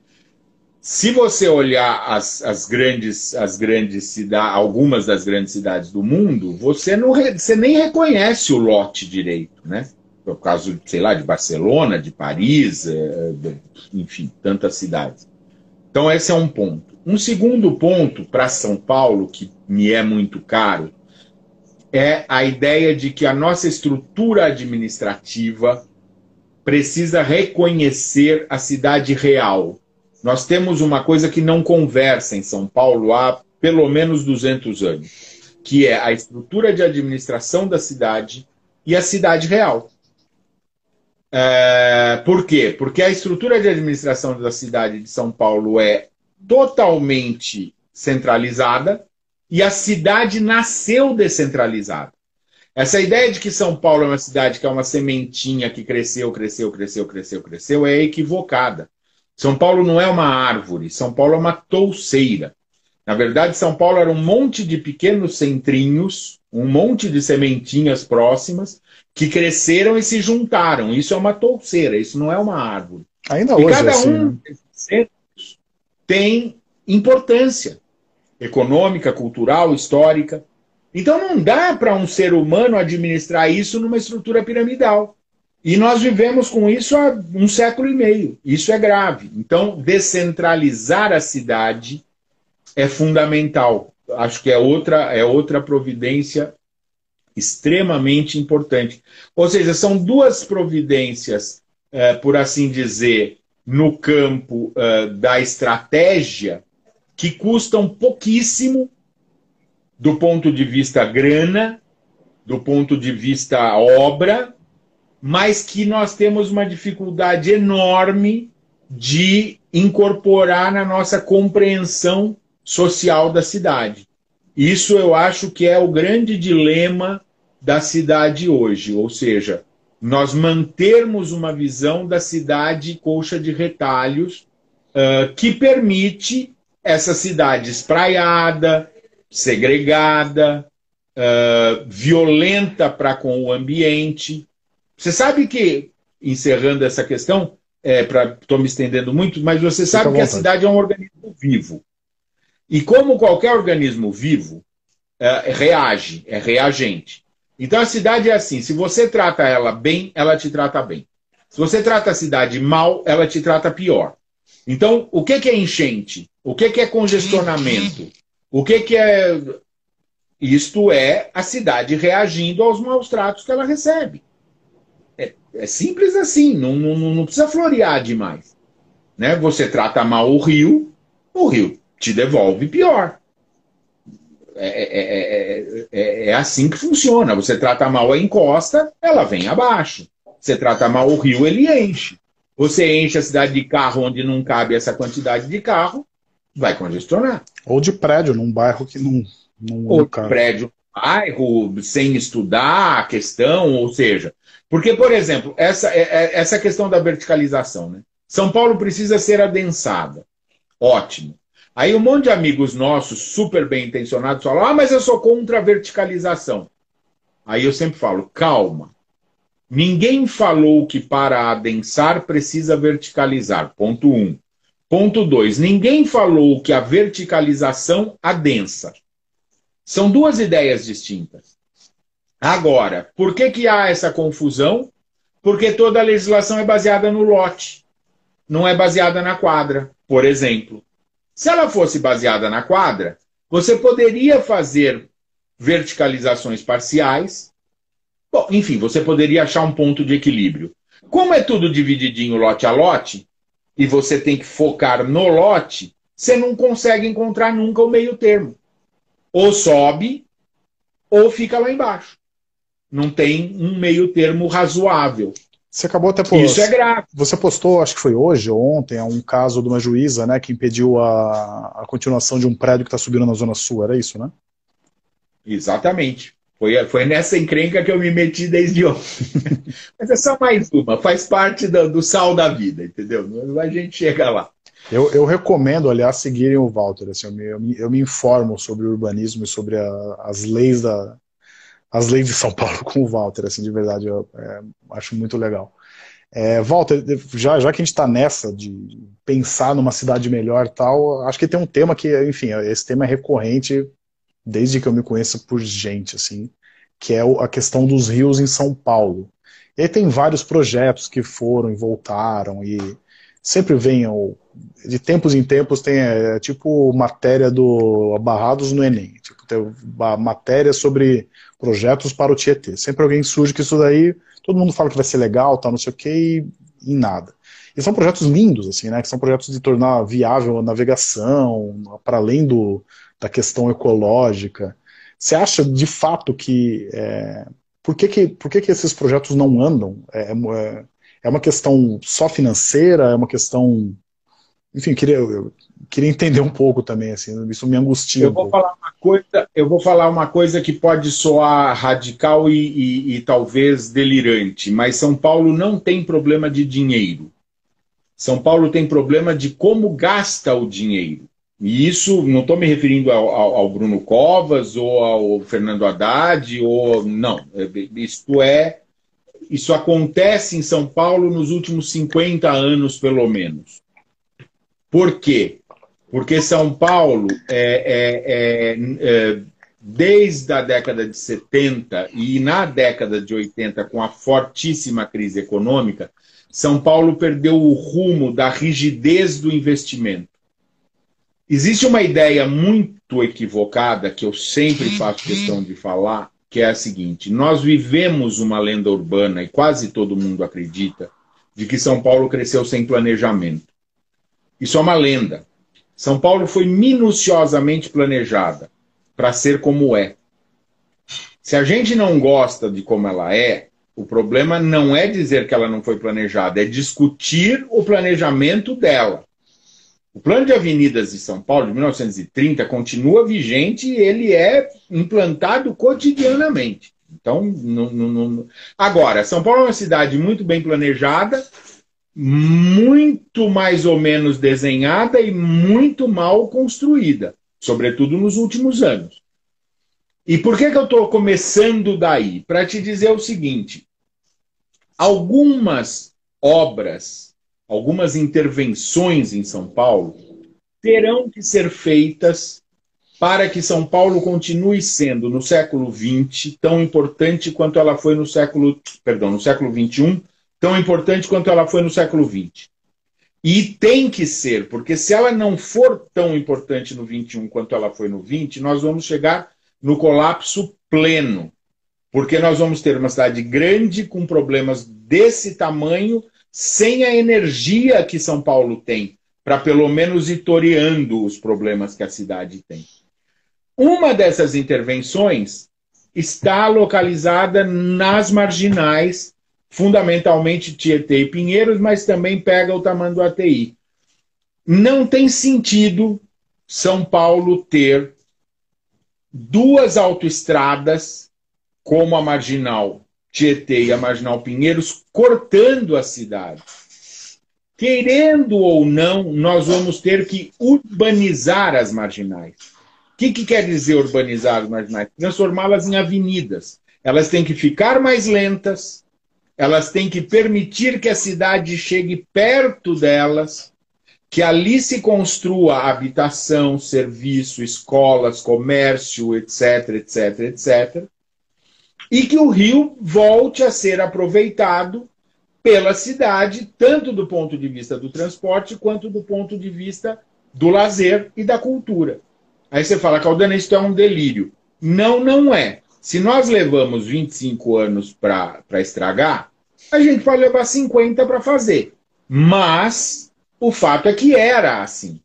Se você olhar as, as grandes, as grandes cidades, algumas das grandes cidades do mundo, você, não, você nem reconhece o lote direito, né? Por causa, sei lá, de Barcelona, de Paris, é, enfim, tantas cidades. Então, esse é um ponto. Um segundo ponto para São Paulo, que me é muito caro, é a ideia de que a nossa estrutura administrativa precisa reconhecer a cidade real, nós temos uma coisa que não conversa em São Paulo há pelo menos 200 anos, que é a estrutura de administração da cidade e a cidade real. É, por quê? Porque a estrutura de administração da cidade de São Paulo é totalmente centralizada e a cidade nasceu descentralizada. Essa ideia de que São Paulo é uma cidade que é uma sementinha que cresceu, cresceu, cresceu, cresceu, cresceu é equivocada. São Paulo não é uma árvore, São Paulo é uma touceira. Na verdade, São Paulo era um monte de pequenos centrinhos, um monte de sementinhas próximas, que cresceram e se juntaram. Isso é uma touceira, isso não é uma árvore. Ainda e hoje cada é assim, um né? desses centros tem importância econômica, cultural, histórica. Então não dá para um ser humano administrar isso numa estrutura piramidal. E nós vivemos com isso há um século e meio. Isso é grave. Então, descentralizar a cidade é fundamental. Acho que é outra, é outra providência extremamente importante. Ou seja, são duas providências, é, por assim dizer, no campo é, da estratégia, que custam pouquíssimo do ponto de vista grana, do ponto de vista obra, mas que nós temos uma dificuldade enorme de incorporar na nossa compreensão social da cidade. Isso eu acho que é o grande dilema da cidade hoje, ou seja, nós mantermos uma visão da cidade colcha de retalhos uh, que permite essa cidade espraiada, segregada, uh, violenta para com o ambiente, você sabe que, encerrando essa questão, é, estou me estendendo muito, mas você sabe que a cidade é um organismo vivo. E como qualquer organismo vivo, é, reage, é reagente. Então a cidade é assim: se você trata ela bem, ela te trata bem. Se você trata a cidade mal, ela te trata pior. Então, o que, que é enchente? O que, que é congestionamento? O que, que é. Isto é a cidade reagindo aos maus tratos que ela recebe. É, é simples assim, não, não, não precisa florear demais. Né? Você trata mal o rio, o rio te devolve pior. É, é, é, assim que funciona. Você trata mal a encosta, ela vem abaixo. Você trata mal o rio, ele enche. Você enche a cidade de carro onde não cabe essa quantidade de carro, vai congestionar. Ou de prédio, num bairro que não. não ou de prédio, bairro, sem estudar a questão, ou seja. Porque, por exemplo, essa, essa questão da verticalização, né? São Paulo precisa ser adensada. Ótimo. Aí um monte de amigos nossos, super bem intencionados, falam: ah, mas eu sou contra a verticalização. Aí eu sempre falo: calma. Ninguém falou que para adensar precisa verticalizar. Ponto um. Ponto dois. Ninguém falou que a verticalização adensa. São duas ideias distintas. Agora, por que, que há essa confusão? Porque toda a legislação é baseada no lote, não é baseada na quadra, por exemplo. Se ela fosse baseada na quadra, você poderia fazer verticalizações parciais. Bom, enfim, você poderia achar um ponto de equilíbrio. Como é tudo divididinho lote a lote, e você tem que focar no lote, você não consegue encontrar nunca o meio termo. Ou sobe, ou fica lá embaixo. Não tem um meio termo razoável. Você acabou até postando. Isso é grave. Você postou, acho que foi hoje ou ontem, um caso de uma juíza né, que impediu a, a continuação de um prédio que está subindo na Zona Sul, era isso, né? Exatamente. Foi, foi nessa encrenca que eu me meti desde ontem. Mas é só mais uma, faz parte do, do sal da vida, entendeu? A gente chega lá. Eu, eu recomendo, aliás, seguirem o Walter. Assim, eu, me, eu, me, eu me informo sobre o urbanismo e sobre a, as leis da, as leis de São Paulo com o Walter, assim, de verdade, eu é, acho muito legal. É, Walter, já, já que a gente está nessa de pensar numa cidade melhor tal, acho que tem um tema que, enfim, esse tema é recorrente desde que eu me conheço por gente, assim, que é a questão dos rios em São Paulo. E aí tem vários projetos que foram e voltaram, e sempre vem, de tempos em tempos, tem é, tipo matéria do Barrados no Enem, tipo, tem matéria sobre projetos para o Tietê. Sempre alguém surge que isso daí, todo mundo fala que vai ser legal, tal, não sei o que, e, e nada. E são projetos lindos, assim, né? Que são projetos de tornar viável a navegação, para além do, da questão ecológica. Você acha de fato que. É, por que, que, por que, que esses projetos não andam? É, é, é uma questão só financeira? É uma questão. Enfim, queria, eu, queria entender um pouco também, assim, isso me angustia. Eu vou, um falar uma coisa, eu vou falar uma coisa que pode soar radical e, e, e talvez delirante, mas São Paulo não tem problema de dinheiro. São Paulo tem problema de como gasta o dinheiro. E isso não estou me referindo ao, ao, ao, Bruno Covas ou ao Fernando Haddad, ou não. Isto é, isso acontece em São Paulo nos últimos 50 anos, pelo menos. Por quê? Porque São Paulo, é, é, é, desde a década de 70 e na década de 80, com a fortíssima crise econômica, São Paulo perdeu o rumo da rigidez do investimento. Existe uma ideia muito equivocada, que eu sempre faço questão de falar, que é a seguinte: nós vivemos uma lenda urbana, e quase todo mundo acredita, de que São Paulo cresceu sem planejamento. Isso é uma lenda. São Paulo foi minuciosamente planejada para ser como é. Se a gente não gosta de como ela é, o problema não é dizer que ela não foi planejada, é discutir o planejamento dela. O plano de avenidas de São Paulo, de 1930, continua vigente e ele é implantado cotidianamente. Então, não, agora, São Paulo é uma cidade muito bem planejada, muito mais ou menos desenhada e muito mal construída, sobretudo nos últimos anos. E por que, que eu estou começando daí? Para te dizer o seguinte: algumas obras, algumas intervenções em São Paulo terão que ser feitas para que São Paulo continue sendo, no século XX, tão importante quanto ela foi no século, perdão, no século XXI, tão importante quanto ela foi no século XX. E tem que ser, porque se ela não for tão importante no 21 quanto ela foi no 20, nós vamos chegar no colapso pleno. Porque nós vamos ter uma cidade grande com problemas desse tamanho, sem a energia que São Paulo tem, para pelo menos ir toreando os problemas que a cidade tem. Uma dessas intervenções está localizada nas marginais, fundamentalmente Tietê e Pinheiros, mas também pega o tamanho do ATI. Não tem sentido São Paulo ter duas autoestradas, como a marginal Tietê e a marginal Pinheiros, cortando a cidade. Querendo ou não, nós vamos ter que urbanizar as marginais. O que, que quer dizer urbanizar as marginais? Transformá-las em avenidas. Elas têm que ficar mais lentas, elas têm que permitir que a cidade chegue perto delas, que ali se construa habitação, serviço, escolas, comércio, etc, etc, etc. E que o rio volte a ser aproveitado pela cidade, tanto do ponto de vista do transporte, quanto do ponto de vista do lazer e da cultura. Aí você fala, Caldana, isso é um delírio. Não, não é. Se nós levamos 25 anos para estragar, a gente pode levar 50 para fazer. Mas o fato é que era assim.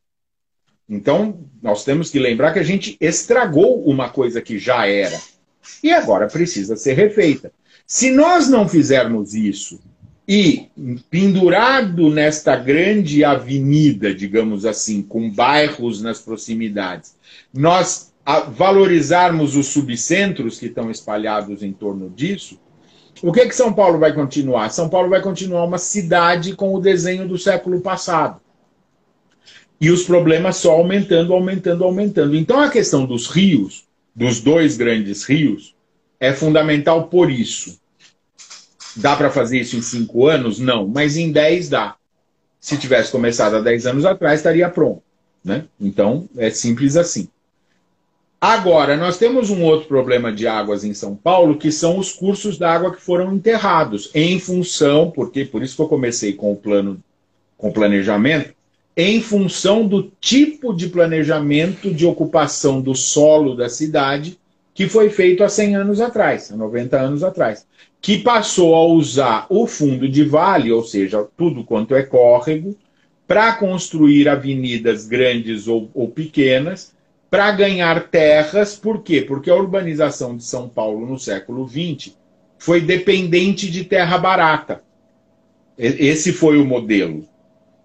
Então, nós temos que lembrar que a gente estragou uma coisa que já era. E agora precisa ser refeita. Se nós não fizermos isso e, pendurado nesta grande avenida, digamos assim, com bairros nas proximidades, nós valorizarmos os subcentros que estão espalhados em torno disso, o que, que São Paulo vai continuar? São Paulo vai continuar uma cidade com o desenho do século passado. E os problemas só aumentando, aumentando, aumentando. Então a questão dos rios, dos dois grandes rios, é fundamental por isso. Dá para fazer isso em cinco anos? Não, mas em dez dá. Se tivesse começado há dez anos atrás, estaria pronto. Né? Então, é simples assim. Agora, nós temos um outro problema de águas em São Paulo, que são os cursos d'água que foram enterrados, em função, porque por isso que eu comecei com o plano, com o planejamento, em função do tipo de planejamento de ocupação do solo da cidade que foi feito há 100 anos atrás, há 90 anos atrás, que passou a usar o fundo de vale, ou seja, tudo quanto é córrego, para construir avenidas grandes ou, ou pequenas, para ganhar terras. Por quê? Porque a urbanização de São Paulo no século XX foi dependente de terra barata. Esse foi o modelo.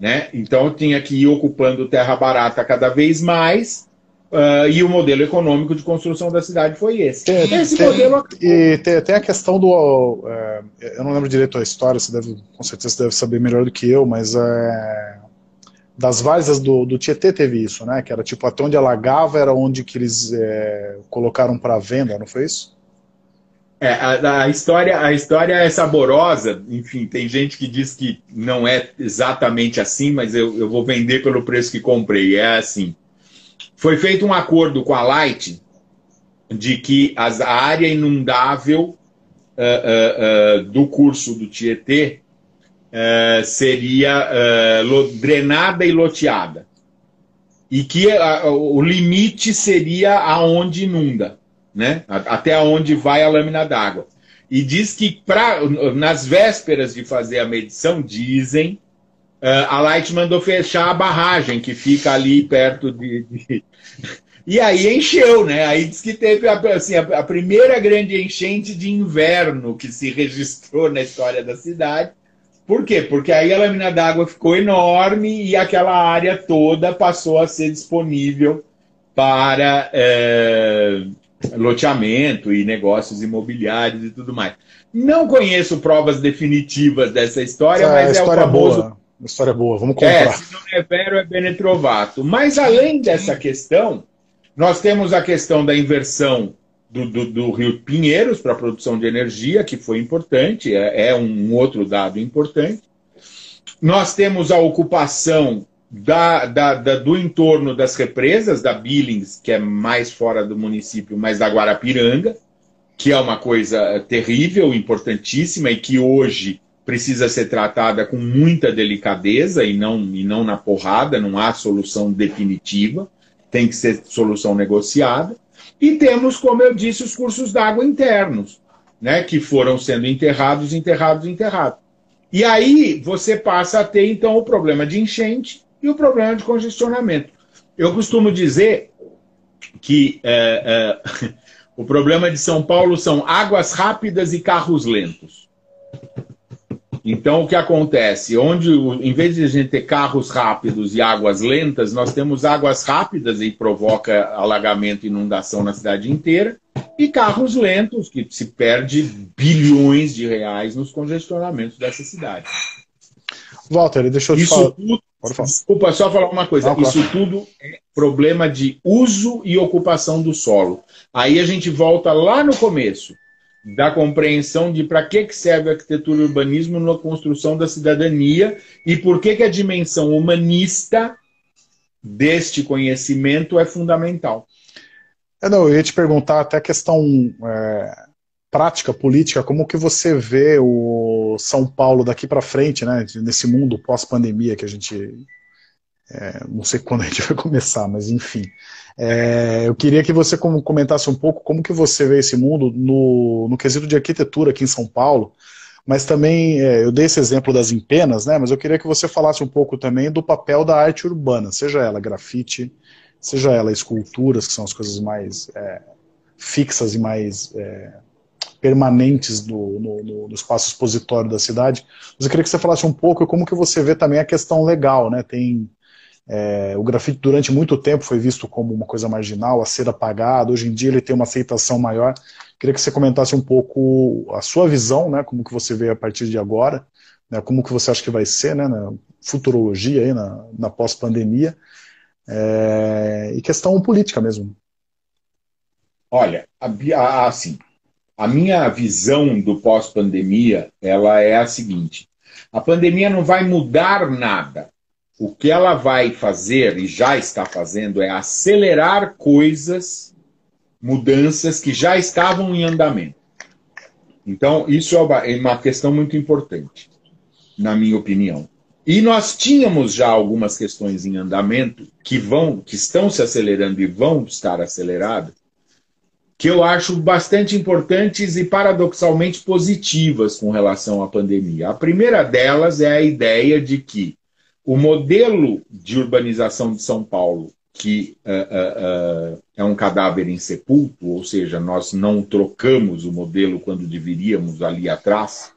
Né? Então tinha que ir ocupando terra barata cada vez mais. Uh, e o modelo econômico de construção da cidade foi esse. Tem, esse tem, modelo... E tem, tem, a questão do. Uh, eu não lembro direito a história, você deve, com certeza você deve saber melhor do que eu, mas uh, das várzeas do, do Tietê teve isso, né? Que era tipo, até onde alagava era onde que eles é, colocaram para venda, não foi isso? É, a, a, história, a história é saborosa, enfim, tem gente que diz que não é exatamente assim, mas eu, eu vou vender pelo preço que comprei. É assim. Foi feito um acordo com a Light de que as, a área inundável uh, uh, uh, do curso do Tietê uh, seria uh, drenada e loteada. E que uh, o limite seria aonde inunda, né? até onde vai a lâmina d'água. E diz que pra, nas vésperas de fazer a medição, dizem, a Light mandou fechar a barragem que fica ali perto de, de... E aí encheu, né? Aí diz que teve assim, a, primeira grande enchente de inverno que se registrou na história da cidade. Por quê? Porque aí a lâmina d'água ficou enorme e aquela área toda passou a ser disponível para é, loteamento e negócios imobiliários e tudo mais. Não conheço provas definitivas dessa história, Essa mas é, é o famoso. Boa. Uma história boa, vamos comprar. É, se não é vero, é benetrovato. Mas além dessa questão, nós temos a questão da inversão do, do, do Rio Pinheiros para a produção de energia, que foi importante, é, é um outro dado importante. Nós temos a ocupação da, da, da, do entorno das represas, da Billings, que é mais fora do município, mas da Guarapiranga, que é uma coisa terrível, importantíssima e que hoje precisa ser tratada com muita delicadeza e não, e não na porrada, não há solução definitiva, tem que ser solução negociada. E temos, como eu disse, os cursos d'água internos, né, que foram sendo enterrados, enterrados, enterrados. E aí você passa a ter, então, o problema de enchente e o problema de congestionamento. Eu costumo dizer que é, é, o problema de São Paulo são águas rápidas e carros lentos. Então, o que acontece? Onde, em vez de a gente ter carros rápidos e águas lentas, nós temos águas rápidas e provoca alagamento e inundação na cidade inteira, e carros lentos, que se perde bilhões de reais nos congestionamentos dessa cidade. Walter, deixa eu te Isso falar. Tudo, desculpa, só falar uma coisa. Não, Isso claro. tudo é problema de uso e ocupação do solo. Aí a gente volta lá no começo da compreensão de para que, que serve a arquitetura e urbanismo na construção da cidadania e por que, que a dimensão humanista deste conhecimento é fundamental. É, não, eu ia te perguntar até a questão é, prática, política, como que você vê o São Paulo daqui para frente, né, nesse mundo pós-pandemia que a gente... É, não sei quando a gente vai começar, mas enfim. É, eu queria que você comentasse um pouco como que você vê esse mundo no, no quesito de arquitetura aqui em São Paulo, mas também, é, eu dei esse exemplo das empenas, né, mas eu queria que você falasse um pouco também do papel da arte urbana, seja ela grafite, seja ela esculturas, que são as coisas mais é, fixas e mais é, permanentes no, no, no, espaço expositório da cidade. Mas eu queria que você falasse um pouco como que você vê também a questão legal, né, tem é, o grafite durante muito tempo foi visto como uma coisa marginal, a ser apagado. Hoje em dia ele tem uma aceitação maior. Queria que você comentasse um pouco a sua visão, né, como que você vê a partir de agora, né, como que você acha que vai ser, né, na futurologia aí, na, na pós-pandemia, é, e questão política mesmo. Olha, assim, a minha visão do pós-pandemia, ela é a seguinte: a pandemia não vai mudar nada o que ela vai fazer, e já está fazendo, é acelerar coisas, mudanças que já estavam em andamento. Então, isso é uma questão muito importante, na minha opinião. E nós tínhamos já algumas questões em andamento que vão, que estão se acelerando e vão estar aceleradas, que eu acho bastante importantes e paradoxalmente positivas com relação à pandemia. A primeira delas é a ideia de que o modelo de urbanização de São Paulo, que uh, uh, uh, é um cadáver insepulto, ou seja, nós não trocamos o modelo quando deveríamos ali atrás,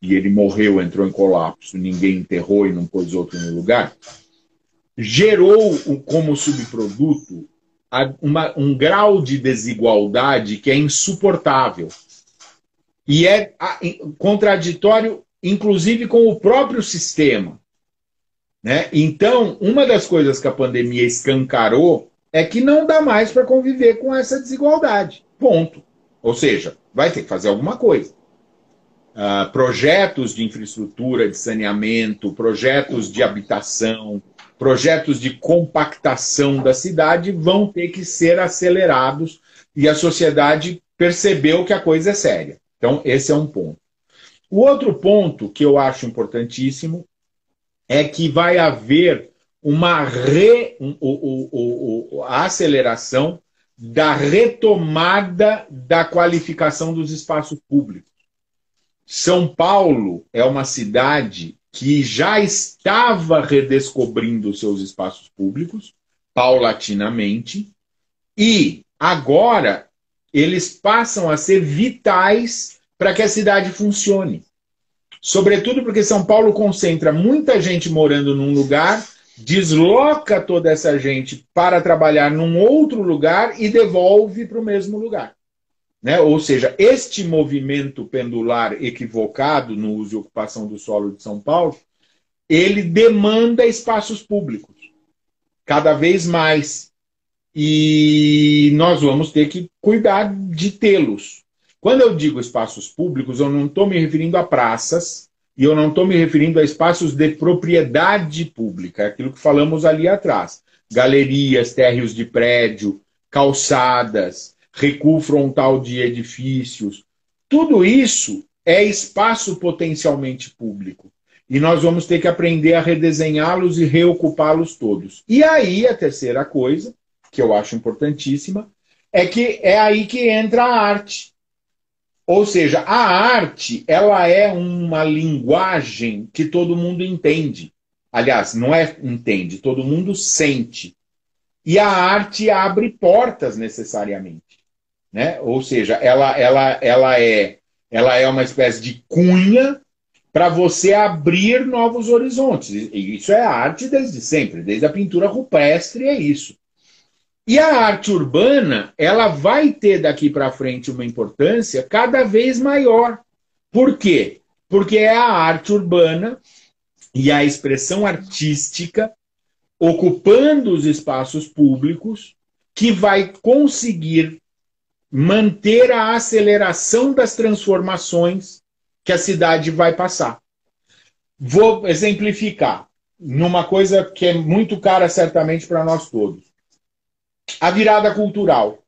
e ele morreu, entrou em colapso, ninguém enterrou e não pôs outro no lugar, gerou como subproduto uma, um grau de desigualdade que é insuportável. E é contraditório, inclusive, com o próprio sistema. Né? Então, uma das coisas que a pandemia escancarou é que não dá mais para conviver com essa desigualdade. Ponto. Ou seja, vai ter que fazer alguma coisa. Uh, projetos de infraestrutura, de saneamento, projetos de habitação, projetos de compactação da cidade vão ter que ser acelerados e a sociedade percebeu que a coisa é séria. Então, esse é um ponto. O outro ponto que eu acho importantíssimo é que vai haver uma re, um, o, o, a aceleração da retomada da qualificação dos espaços públicos. São Paulo é uma cidade que já estava redescobrindo seus espaços públicos, paulatinamente, e agora eles passam a ser vitais para que a cidade funcione. Sobretudo porque São Paulo concentra muita gente morando num lugar, desloca toda essa gente para trabalhar num outro lugar e devolve para o mesmo lugar. Né? Ou seja, este movimento pendular equivocado no uso e ocupação do solo de São Paulo, ele demanda espaços públicos, cada vez mais. E nós vamos ter que cuidar de tê-los. Quando eu digo espaços públicos, eu não estou me referindo a praças, e eu não estou me referindo a espaços de propriedade pública, é aquilo que falamos ali atrás. Galerias, térreos de prédio, calçadas, recuo frontal de edifícios. Tudo isso é espaço potencialmente público. E nós vamos ter que aprender a redesenhá-los e reocupá-los todos. E aí, a terceira coisa, que eu acho importantíssima, é que é aí que entra a arte. Ou seja, a arte, ela é uma linguagem que todo mundo entende. Aliás, não é entende, todo mundo sente. E a arte abre portas necessariamente. Né? Ou seja, ela, ela, ela, é, ela é uma espécie de cunha para você abrir novos horizontes. E isso é arte desde sempre, desde a pintura rupestre é isso. E a arte urbana, ela vai ter daqui para frente uma importância cada vez maior. Por quê? Porque é a arte urbana e a expressão artística ocupando os espaços públicos que vai conseguir manter a aceleração das transformações que a cidade vai passar. Vou exemplificar numa coisa que é muito cara certamente para nós todos a virada cultural.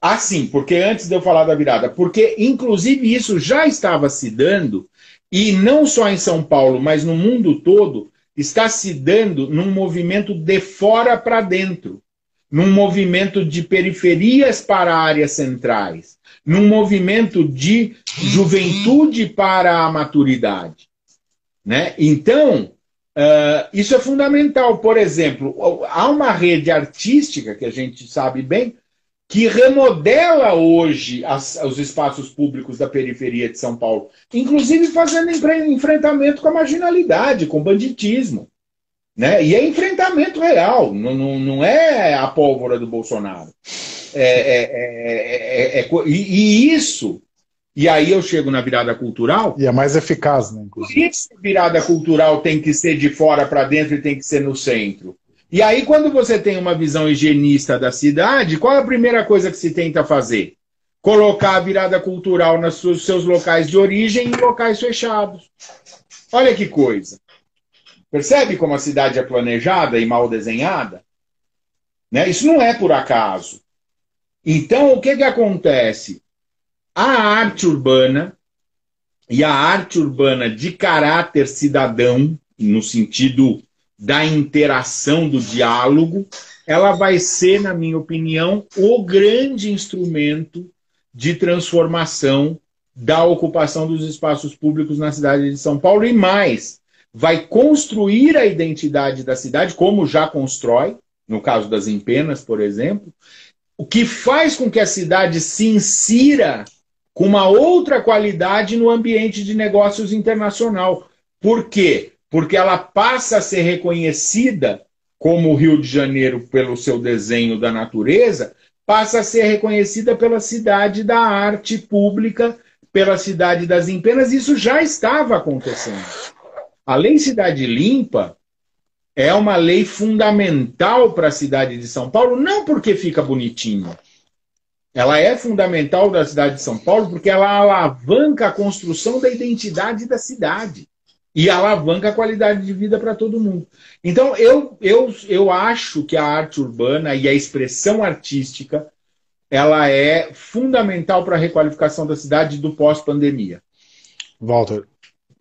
Assim, porque antes de eu falar da virada, porque inclusive isso já estava se dando, e não só em São Paulo, mas no mundo todo, está se dando num movimento de fora para dentro, num movimento de periferias para áreas centrais, num movimento de juventude para a maturidade. Né? Então, Uh, isso é fundamental. Por exemplo, há uma rede artística que a gente sabe bem que remodela hoje as, os espaços públicos da periferia de São Paulo, inclusive fazendo enfrentamento com a marginalidade, com o banditismo. Né? E é enfrentamento real, não, não, não é a pólvora do Bolsonaro. É, é, é, e, e isso e aí eu chego na virada cultural. E é mais eficaz, né? Inclusive. Por isso a virada cultural tem que ser de fora para dentro e tem que ser no centro. E aí, quando você tem uma visão higienista da cidade, qual é a primeira coisa que se tenta fazer? Colocar a virada cultural nos seus locais de origem em locais fechados. Olha que coisa. Percebe como a cidade é planejada e mal desenhada? Né? Isso não é por acaso. Então, o que, que acontece? A arte urbana e a arte urbana de caráter cidadão, no sentido da interação, do diálogo, ela vai ser, na minha opinião, o grande instrumento de transformação da ocupação dos espaços públicos na cidade de São Paulo. E mais, vai construir a identidade da cidade, como já constrói, no caso das empenas, por exemplo, o que faz com que a cidade se insira com uma outra qualidade no ambiente de negócios internacional. Por quê? Porque ela passa a ser reconhecida como o Rio de Janeiro pelo seu desenho da natureza, passa a ser reconhecida pela cidade da arte pública, pela cidade das empenas, isso já estava acontecendo. A Lei Cidade Limpa é uma lei fundamental para a cidade de São Paulo, não porque fica bonitinho, ela é fundamental da cidade de São Paulo porque ela alavanca a construção da identidade da cidade e alavanca a qualidade de vida para todo mundo. Então, eu, eu, eu acho que a arte urbana e a expressão artística ela é fundamental para a requalificação da cidade do pós-pandemia. Walter,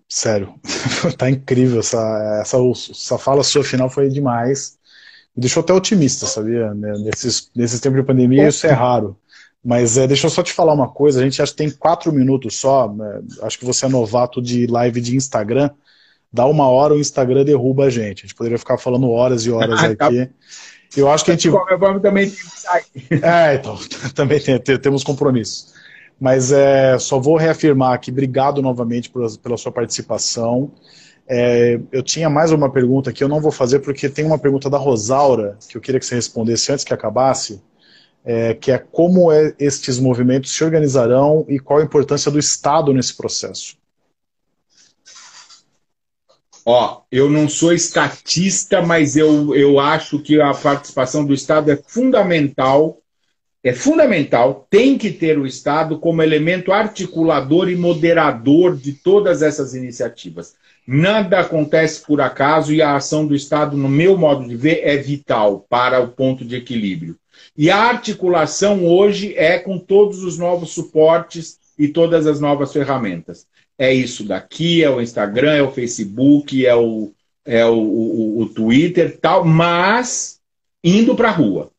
sério, tá incrível essa, essa, essa fala sua final foi demais. Deixou até otimista, sabia? Nesses, nesses tempos de pandemia, isso é raro. Mas é, deixa eu só te falar uma coisa, a gente acha que tem quatro minutos só, né? acho que você é novato de live de Instagram, dá uma hora o Instagram derruba a gente, a gente poderia ficar falando horas e horas aqui. Eu acho que a gente... Vamos também É, então, também tem, temos compromisso. Mas é, só vou reafirmar aqui, obrigado novamente por, pela sua participação. É, eu tinha mais uma pergunta que eu não vou fazer, porque tem uma pergunta da Rosaura, que eu queria que você respondesse antes que acabasse, é, que é como é, estes movimentos se organizarão e qual a importância do Estado nesse processo. Ó, eu não sou estatista, mas eu, eu acho que a participação do Estado é fundamental é fundamental, tem que ter o Estado como elemento articulador e moderador de todas essas iniciativas. Nada acontece por acaso e a ação do Estado, no meu modo de ver, é vital para o ponto de equilíbrio. E a articulação hoje é com todos os novos suportes e todas as novas ferramentas. É isso daqui, é o Instagram, é o Facebook, é o, é o, o, o Twitter, tal, mas indo para a rua.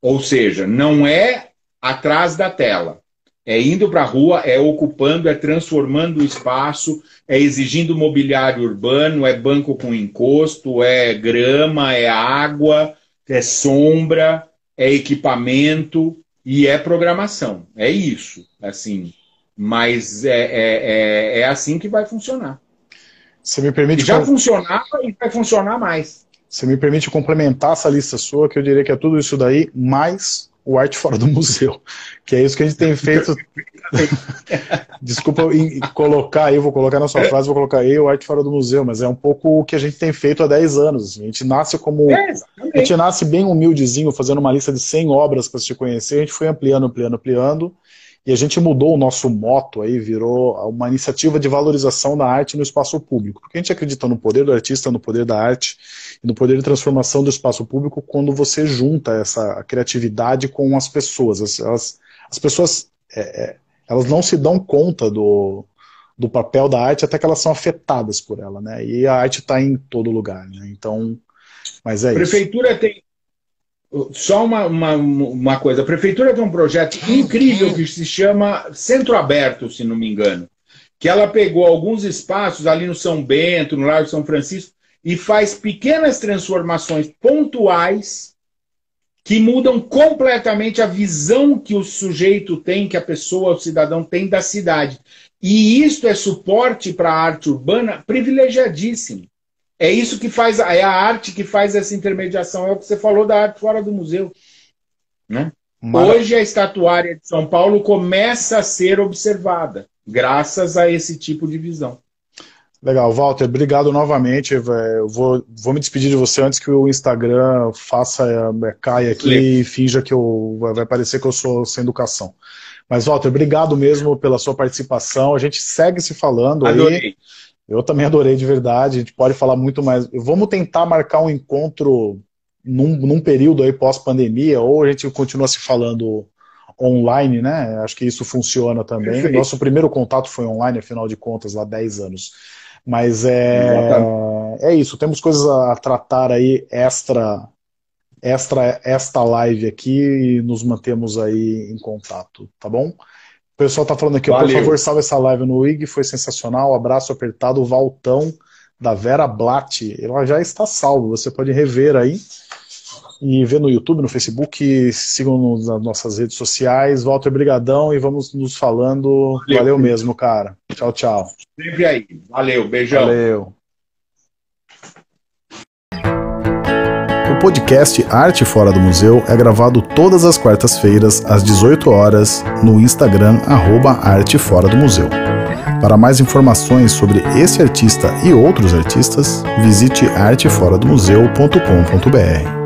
Ou seja, não é atrás da tela. É indo para a rua, é ocupando, é transformando o espaço, é exigindo mobiliário urbano, é banco com encosto, é grama, é água, é sombra, é equipamento e é programação. É isso, assim. Mas é, é, é, é assim que vai funcionar. Você me permite. E já funcionava e vai funcionar mais. Você me permite complementar essa lista sua, que eu diria que é tudo isso daí, mais o arte fora do museu. Que é isso que a gente tem feito. Desculpa colocar aí, vou colocar na sua frase, vou colocar aí o arte fora do museu, mas é um pouco o que a gente tem feito há 10 anos. Assim. A gente nasce como. É, a gente nasce bem humildezinho, fazendo uma lista de 100 obras para se conhecer, a gente foi ampliando, ampliando, ampliando. E a gente mudou o nosso moto aí, virou uma iniciativa de valorização da arte no espaço público. Porque a gente acredita no poder do artista, no poder da arte e no poder de transformação do espaço público quando você junta essa criatividade com as pessoas. As, as, as pessoas é, é, elas não se dão conta do, do papel da arte até que elas são afetadas por ela, né? E a arte está em todo lugar, né? Então, mas é Prefeitura isso. tem só uma, uma, uma coisa, a prefeitura tem um projeto incrível que se chama Centro Aberto, se não me engano, que ela pegou alguns espaços ali no São Bento, no Largo São Francisco, e faz pequenas transformações pontuais que mudam completamente a visão que o sujeito tem, que a pessoa, o cidadão tem da cidade. E isto é suporte para a arte urbana privilegiadíssimo. É isso que faz, é a arte que faz essa intermediação, é o que você falou da arte fora do museu. Né? Hoje a estatuária de São Paulo começa a ser observada, graças a esse tipo de visão. Legal, Walter, obrigado novamente. Eu vou, vou me despedir de você antes que o Instagram faça é, caia aqui e finja que eu, vai parecer que eu sou sem educação. Mas, Walter, obrigado mesmo pela sua participação. A gente segue se falando Adorei. aí. Eu também adorei de verdade. A gente pode falar muito mais. Vamos tentar marcar um encontro num, num período aí pós-pandemia, ou a gente continua se falando online, né? Acho que isso funciona também. Perfeito. Nosso primeiro contato foi online, afinal de contas, há 10 anos. Mas é, é isso, temos coisas a tratar aí extra, extra esta live aqui e nos mantemos aí em contato, tá bom? O pessoal tá falando aqui, por favor, salve essa live no IG, foi sensacional. Abraço apertado, Valtão, da Vera Blatt. Ela já está salvo, você pode rever aí e ver no YouTube, no Facebook, sigam nas nossas redes sociais. Walter, brigadão e vamos nos falando. Valeu, Valeu mesmo, cara. Tchau, tchau. Sempre aí. Valeu, beijão. Valeu. Podcast Arte Fora do Museu é gravado todas as quartas-feiras, às 18 horas, no Instagram, arroba Arte Fora do Museu. Para mais informações sobre esse artista e outros artistas, visite arteforadomuseu.com.br.